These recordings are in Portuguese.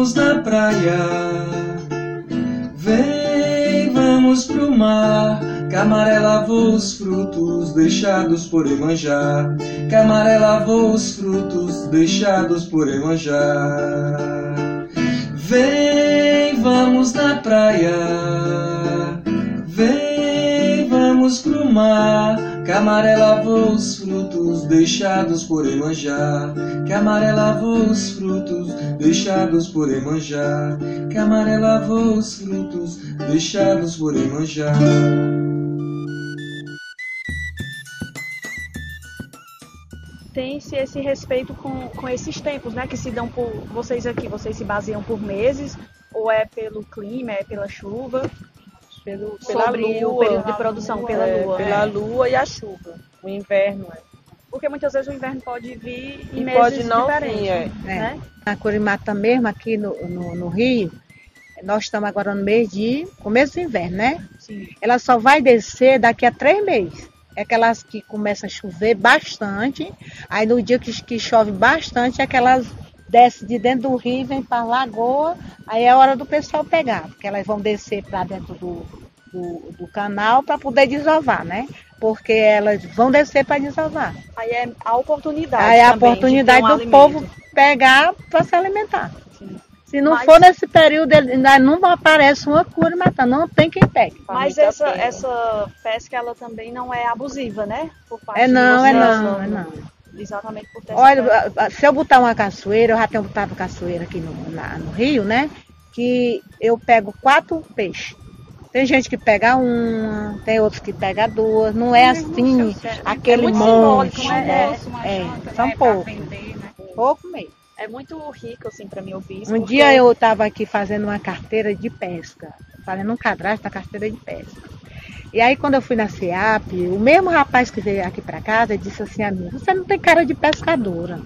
vamos na praia. Vem, vamos pro mar. Camaré lavou os frutos deixados por Emanjá. Camaré lavou os frutos deixados por Emanjá. Vem, vamos na praia. Vamos pro mar. Camaré lavou os frutos deixados por Emanjá. Camaré lavou os frutos deixados por Emanjá. Camaré lavou os frutos deixados por Emanjá. tem-se esse respeito com, com esses tempos, né? Que se dão por vocês aqui, vocês se baseiam por meses, ou é pelo clima, é pela chuva, pelo, pela sobre lua, o período de produção, pela é, lua. Pela é. lua e a chuva. O inverno é. Porque muitas vezes o inverno pode vir em E meses pode não diferentes, vir, é. né? Na Curimata mesmo, aqui no, no, no Rio, nós estamos agora no mês de começo do inverno, né? Sim. Ela só vai descer daqui a três meses. É aquelas que começam a chover bastante. Aí no dia que, que chove bastante, é aquelas descem de dentro do rio, vem para a lagoa. Aí é hora do pessoal pegar, porque elas vão descer para dentro do, do, do canal para poder desovar, né? Porque elas vão descer para desovar. Aí é a oportunidade. Aí é a oportunidade um do alimento. povo pegar para se alimentar. Sim. Se não Mas- for nesse período, ainda não aparece uma cura matando, não tem quem pegue. Mas essa, essa pesca, ela também não é abusiva, né? Por parte É de não, é não, é não. Exatamente por ter Olha, se eu botar uma caçoeira, eu já tenho botado caçoeira aqui no, na- no Rio, né? Que eu pego quatro peixes. Tem gente que pega uma, tem outros que pega duas. Não é assim, aquele muito monte. simbólico, né? É, são poucos. Pouco mesmo. É muito rico, assim, pra mim ouvir isso. Um porque- dia eu estava aqui fazendo uma carteira de pesca, fazendo um cadastro da carteira de pesca. E aí quando eu fui na SEAP, o mesmo rapaz que veio aqui para casa disse assim a mim, você não tem cara de pescadora.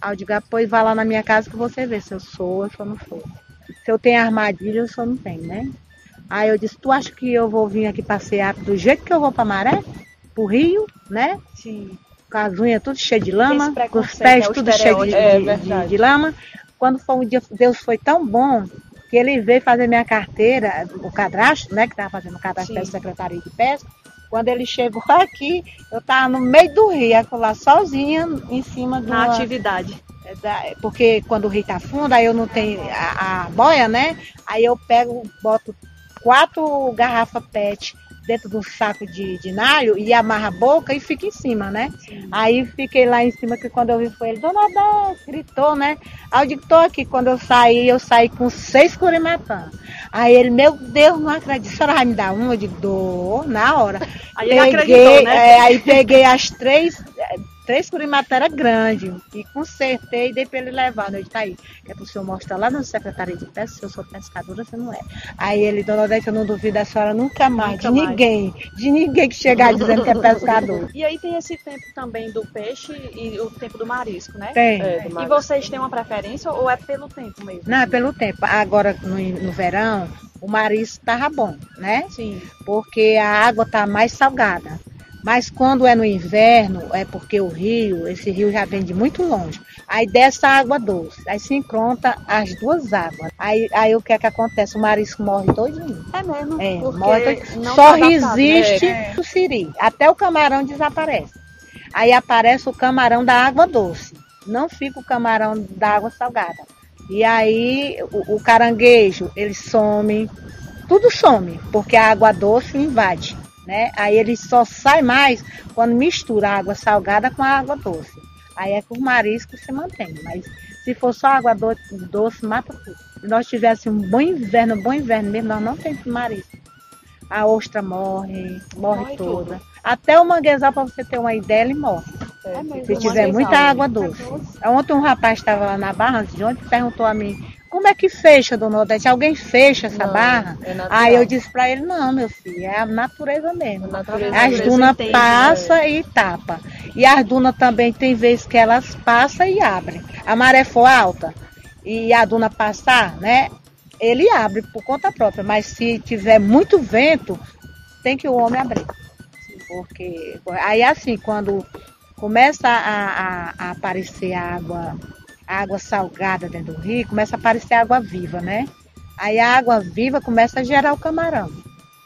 Aí eu digo, ah, pois vá lá na minha casa que você vê se eu sou ou se eu não sou. Se eu tenho armadilha ou se eu não tenho, né? Aí eu disse, tu acha que eu vou vir aqui para SEAP do jeito que eu vou para Maré? Pro Rio, né? Sim. com as unhas tudo cheio de lama, com os pés é tudo cheio de. É de- de- de lama. Quando foi um dia, Deus foi tão bom que ele veio fazer minha carteira, o cadastro, né, que estava fazendo o cadastro Sim. da Secretaria de Pesca. Quando ele chegou aqui, eu estava no meio do rio, lá sozinha, em cima de Na uma, atividade. é porque quando o rio tá fundo, aí eu não tenho a, a boia, né? Aí eu pego, boto quatro garrafas PET dentro de um saco de, de nalho e amarra a boca e fica em cima, né? Aí fiquei lá em cima que quando eu vi foi ele, Dona Odete, gritou, né? Aí eu digo, tô aqui. Quando eu saí, eu saí com seis curimatãs. Aí ele, meu Deus, não acredito. A senhora vai me dar um? Eu digo, dou, na hora. Aí ele acreditou, né? é, aí peguei as três, é, três curimatãs grandes e consertei e dei pra ele levar. Eu disse, tá aí, que é pro senhor mostrar lá na Secretaria de Pesca, se eu sou pescadora, você não é. Aí ele, dona Odete, eu não duvido da senhora nunca mais, Nunca de mais. ninguém, de ninguém que chegar dizendo que é pescador. E aí tem esse tempo também do peixe e o tempo do marisco, né? Tem. É, E marisco. vocês têm uma preferência ou é pelo tempo mesmo? Não, é pelo tempo. Agora, no, no verão, o marisco tava bom, né? Sim. Porque a água tá mais salgada. Mas quando é no inverno, é porque o rio, esse rio já vem de muito longe. Aí desce a água doce. Aí se encontra as duas águas. Aí, aí o que é que acontece? O marisco morre todinho. É mesmo. É, morre todinho. Só tá né? resiste É. o siri. Até o camarão desaparece. Aí aparece o camarão da água doce. Não fica o camarão da água salgada. E aí o, o caranguejo, ele some, tudo some, porque a água doce invade. Né? Aí ele só sai mais quando mistura a água salgada com a água doce. Aí é que o marisco se mantém. Mas se for só água doce, doce mata tudo. Se nós tivéssemos um bom inverno, bom inverno mesmo, nós não temos marisco. A ostra morre, morre, Morre toda. Até o manguezal, para você ter uma ideia, ele morre. É. Se tiver muita né? água doce. Ontem um rapaz estava lá na barra de ontem perguntou a mim, como é que fecha, dona Odete? Alguém fecha essa Não, barra? é. Aí eu disse para ele, não, meu filho, é a natureza mesmo. A natureza As dunas entende, passa e tapa. E as dunas também tem vezes que elas passam e abrem. A maré for alta e a duna passar, né? Ele abre por conta própria. Mas se tiver muito vento, tem que o homem abrir. Porque aí assim, quando começa a, a- a aparecer água, água salgada dentro do rio, começa a aparecer água viva, né? Aí a água viva começa a gerar o camarão.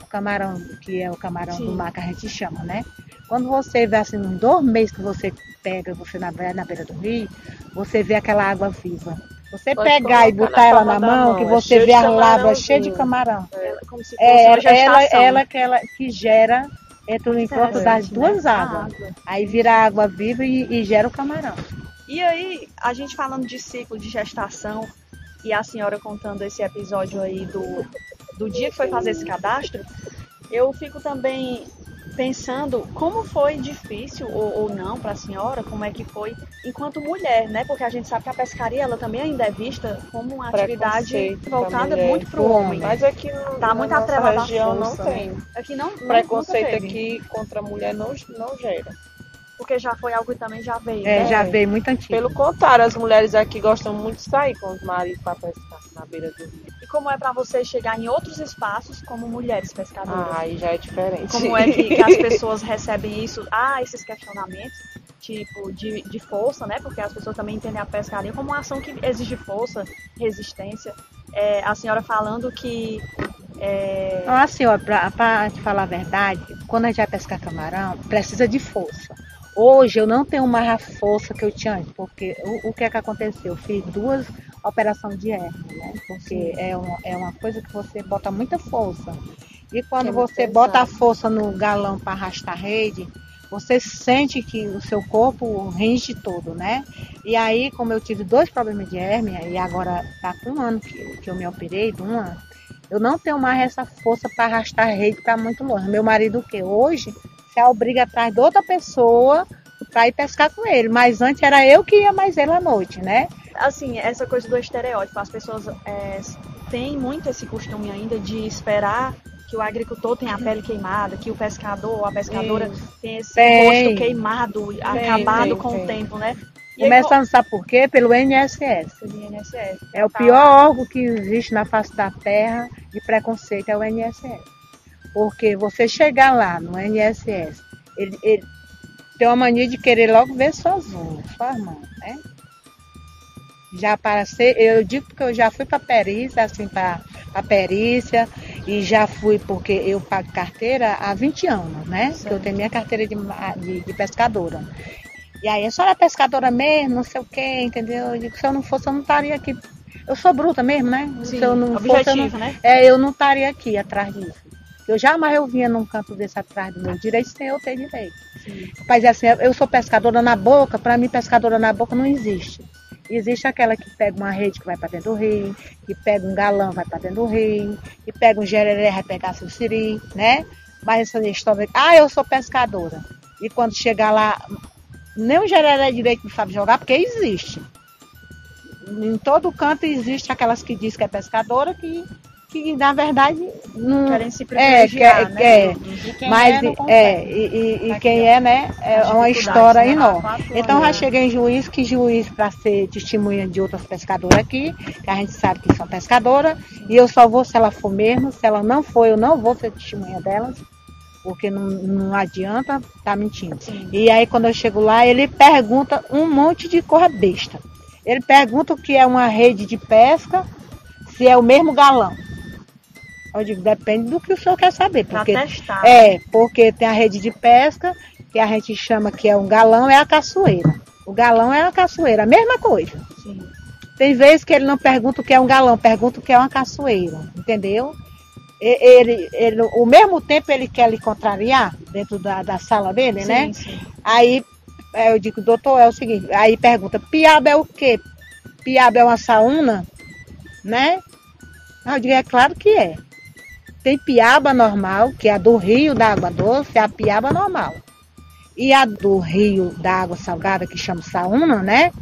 O camarão, que é o camarão Sim. do mar que a gente chama, né? Quando você vê assim, uns dois meses que você pega, você na, beira- na beira do rio, você vê aquela água viva. Você Pode pegar e botar ela na mão, mão, que é você cheio vê de as lavras cheias de camarão. Ela- Como se fosse É, uma ela, ela que, ela que gera entre o encontro das duas né? A águas. água. Aí vira água viva e, e gera o camarão. E aí, a gente falando de ciclo de gestação e a senhora contando esse episódio aí do, do dia que foi fazer esse cadastro, eu fico também pensando como foi difícil ou, ou não para a senhora, como é que foi enquanto mulher, né? Porque a gente sabe que a pescaria ela também ainda é vista como uma atividade pra voltada muito para o homem. Mas aqui no, Tá na muito nossa atrelada à região força, não né? tem. Aqui não, não Preconceito aqui contra a mulher não, não gera. Porque já foi algo que também já veio. É, né? já veio muito antigo. Pelo contrário, as mulheres aqui gostam muito de sair com os maridos para pescar na beira do rio. E como é para você chegar em outros espaços como mulheres pescadoras? Ah, aí já é diferente. Como é que, que as pessoas recebem isso? Ah, esses questionamentos, tipo, de, de força, né? Porque as pessoas também entendem a pescaria como uma ação que exige força, resistência. É, a senhora falando que. é, assim, ó, pra, pra te falar a verdade, quando a gente vai pescar camarão, precisa de força. Hoje eu não tenho mais a força que eu tinha antes, porque o, o que é que aconteceu? Eu fiz duas operações de hernia, né? Porque é uma, é uma coisa que você bota muita força. E quando É você bota a força no galão para arrastar a rede, você sente que o seu corpo rende todo, né? E aí, como eu tive dois problemas de hérnia, e agora tá com um ano que, que eu me operei, de um ano, eu não tenho mais essa força para arrastar a rede para muito longe. Meu marido, o que? Hoje, se obriga atrás de outra pessoa para ir pescar com ele. Mas antes era eu que ia mais ele à noite, né? assim, essa coisa do estereótipo, as pessoas é, têm muito esse costume ainda de esperar que o agricultor tenha a pele queimada, que o pescador ou a pescadora tenha esse Tem. rosto queimado, acabado tem, com tem. o tempo, né? E aí, Começando, sabe por quê? Pelo INSS. co- do INSS. É o Tá. pior órgão que existe na face da terra de preconceito, é o INSS. Porque você chegar lá no INSS, ele, ele tem uma mania de querer logo ver suas unhas, suas mãos, né? Já para ser, eu digo porque eu já fui para perícia, assim, para a perícia, e já fui porque eu pago carteira há 20 anos, né? Que eu tenho minha carteira de, de, de pescadora. E aí, a senhora é pescadora mesmo, não sei o quê, entendeu? Eu digo, se eu não fosse, eu não estaria aqui. Eu sou bruta mesmo, né? Sim, se eu não fosse, eu não, objetivo, né? é, eu não estaria aqui atrás disso. Eu jamais eu vinha num canto desse atrás do meu direito sem eu ter direito. Sim. Mas assim, eu sou pescadora na boca, para mim pescadora na boca não existe. Existe aquela que pega uma rede que vai para dentro do rio, que pega um galão vai para dentro do rio, que pega um gereré vai pegar seu siri, né? Mas essa história, ah, eu sou pescadora. E quando chegar lá, nem o gereré direito não sabe jogar, porque existe. Em todo canto existe aquelas que diz que é pescadora, que, que na verdade não, Querem se é, privilegiar, quer- né? quer. do- E quem mas é, é, e, e- e Tá quem é, né, é uma história né? enorme. Então já anos. cheguei em juiz, que juiz para ser testemunha de outras pescadoras aqui, que a gente sabe que são pescadoras, e eu só vou se ela for mesmo, se ela não for, eu não vou ser testemunha delas, porque não, não adianta tá mentindo. Sim. E aí quando eu chego lá, ele pergunta um monte de coisa besta. Ele pergunta o que é uma rede de pesca, se é o mesmo galão. Eu digo, depende do que o senhor quer saber, Pra porque testar. é, porque tem a rede de pesca, que a gente chama que é um galão, é a caçoeira. O galão é a caçoeira, a mesma coisa. Sim. Tem vezes que ele não pergunta o que é um galão, pergunta o que é uma caçoeira, entendeu? Ele, ele, ao mesmo tempo ele quer lhe contrariar dentro da, da sala dele, né? Sim, sim. Aí é, eu digo, doutor, é o seguinte, aí pergunta, piaba é o quê? Piaba é uma saúna, né? Eu digo, é claro que é. Tem piaba normal, que é a do rio da água doce, é a piaba normal. E a do rio da água salgada, que chama saúna, né?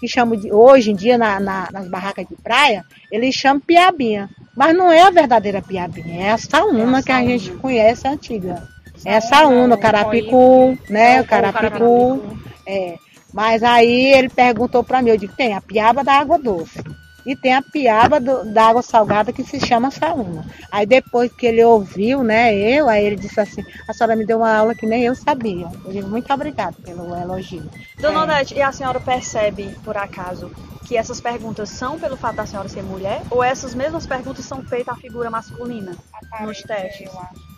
Que chama de, hoje em dia na- na- nas barracas de praia, eles chamam piabinha. Mas não é a verdadeira piabinha, é a saúna É a que a gente conhece antiga. É a Saúna, o o carapicu, né? É O carapicu. É. Mas aí ele perguntou pra mim, eu digo, tem a piaba da água doce. E tem a piaba do, da água salgada que se chama saúna. Aí depois que ele ouviu, né, eu, aí ele disse assim, a senhora me deu uma aula que nem eu sabia. Eu digo, muito obrigada pelo elogio. Dona Odete, e a senhora percebe, por acaso, que essas perguntas são pelo fato da senhora ser mulher? Ou essas mesmas perguntas são feitas à figura masculina nos testes? Eu acho.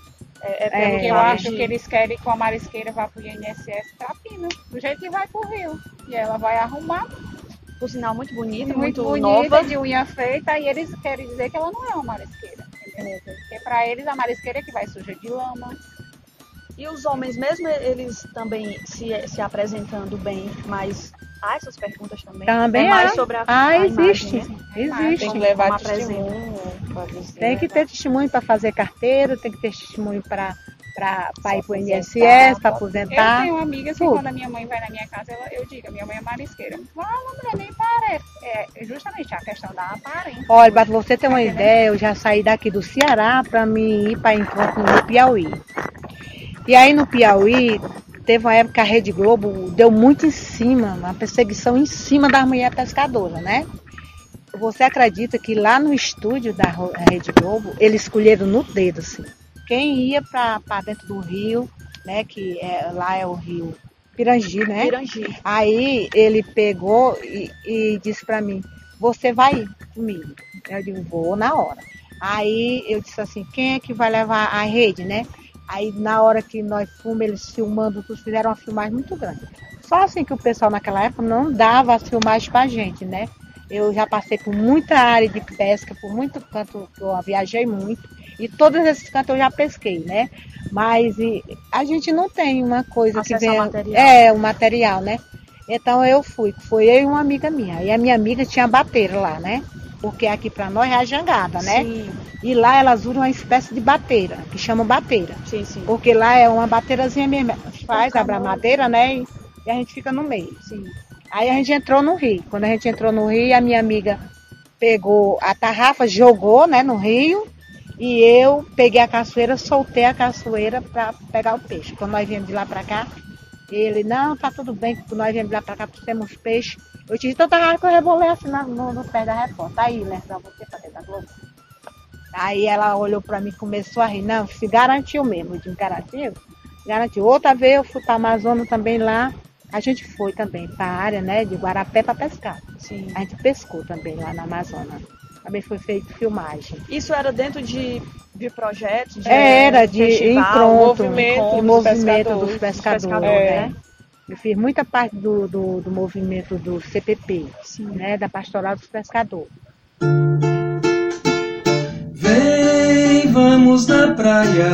É, é É, eu acho de- que eles querem que a marisqueira vá pro INSS Trapina, do jeito que vai pro Rio. E ela vai arrumar, Por sinal, muito bonita, muito, muito, bonita, nova. de unha feita, e eles querem dizer que ela não é uma marisqueira. Entendeu? Porque pra eles a marisqueira é que vai suja de lama. E os homens, mesmo eles também se, se apresentando bem, mas há essas perguntas também? Também é mais há. sobre a, Ah, a existe. imagem, né? Existe. Tem que levar testemunho. dizer, Tem que né? ter testemunho para fazer carteira, tem que ter testemunho para para ir para o INSS, para Eu aposentar. tenho amigas que Tudo. quando a minha mãe vai na minha casa, ela- eu digo, a minha mãe é marisqueira. Fala, mulher, nem parece. É justamente a questão da aparência. Olha, para você ter uma Tá ideia, eu já saí daqui do Ceará para mim ir para encontro no Piauí. E aí no Piauí, teve uma época que a Rede Globo deu muito em cima, uma perseguição em cima das mulheres pescadoras, né? Você acredita que lá no estúdio da Rede Globo, eles escolheram no dedo, assim. Quem ia para dentro do rio, né? Que é, lá é o rio Pirangi, né? Pirangi. Aí ele pegou e, e disse pra mim, você vai comigo? Eu digo, vou na hora. Aí eu disse assim, quem é que vai levar a rede, né? Aí na hora que nós fomos, eles filmando, tudo, fizeram uma filmagem muito grande. Só assim que o pessoal naquela época não dava as filmagens pra gente, né? Eu já passei por muita área de pesca, por muito canto, eu viajei muito, e todos esses cantos eu já pesquei, né? Mas e, a gente não tem uma coisa Acesso que venha. material. É, o material, né? Então eu fui, foi eu e uma amiga minha. E a minha amiga tinha bateira lá, né? Porque aqui pra nós é a jangada, né? Sim, E lá elas usam uma espécie de bateira, que chama bateira. sim, sim. Porque lá é uma bateirazinha mesmo. Faz, abre a madeira, né? E, e a gente fica no meio. sim. Aí a gente entrou no rio. Quando a gente entrou no rio, a minha amiga pegou a tarrafa, jogou, né, no rio. E eu peguei a caçoeira, soltei a caçoeira para pegar o peixe. Quando nós viemos de lá para cá, ele, não, tá tudo bem, que nós viemos de lá para cá, temos peixe. Eu disse, então tá que eu rebolei assim na- no, no pé da repórter. Aí, né, pra você fazer da Globo. Aí ela olhou para mim e começou a rir. Não, se garantiu mesmo. Eu disse, garantiu? Garantiu. Outra vez eu fui para Amazônia também lá. A gente foi também para a área, né, de Guarapé para pescar. sim. A gente pescou também lá na Amazônia. Também foi feito filmagem. Isso era dentro de, de projetos? De Era de festival, encontro, movimento de dos movimento pescadores, dos pescadores, pescadores, É. né? Eu fiz muita parte do, do, do movimento do CPP, Sim. né, da Pastoral dos Pescadores. Vem, vamos na praia.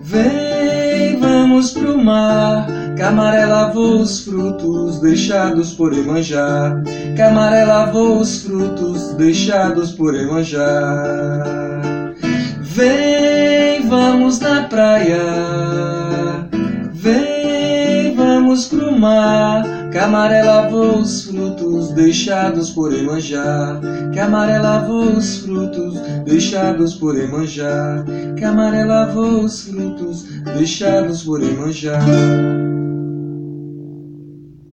Vem, vamos pro mar. Camaré lavou os frutos deixados por Emanjá. Camaré lavou os frutos deixados por Emanjá. Vem, vamos na praia. Vem, vamos pro mar. Camaré lavou os frutos deixados por Emanjá. Camaré lavou os frutos deixados por Emanjá. Camaré lavou os frutos deixados por Emanjá.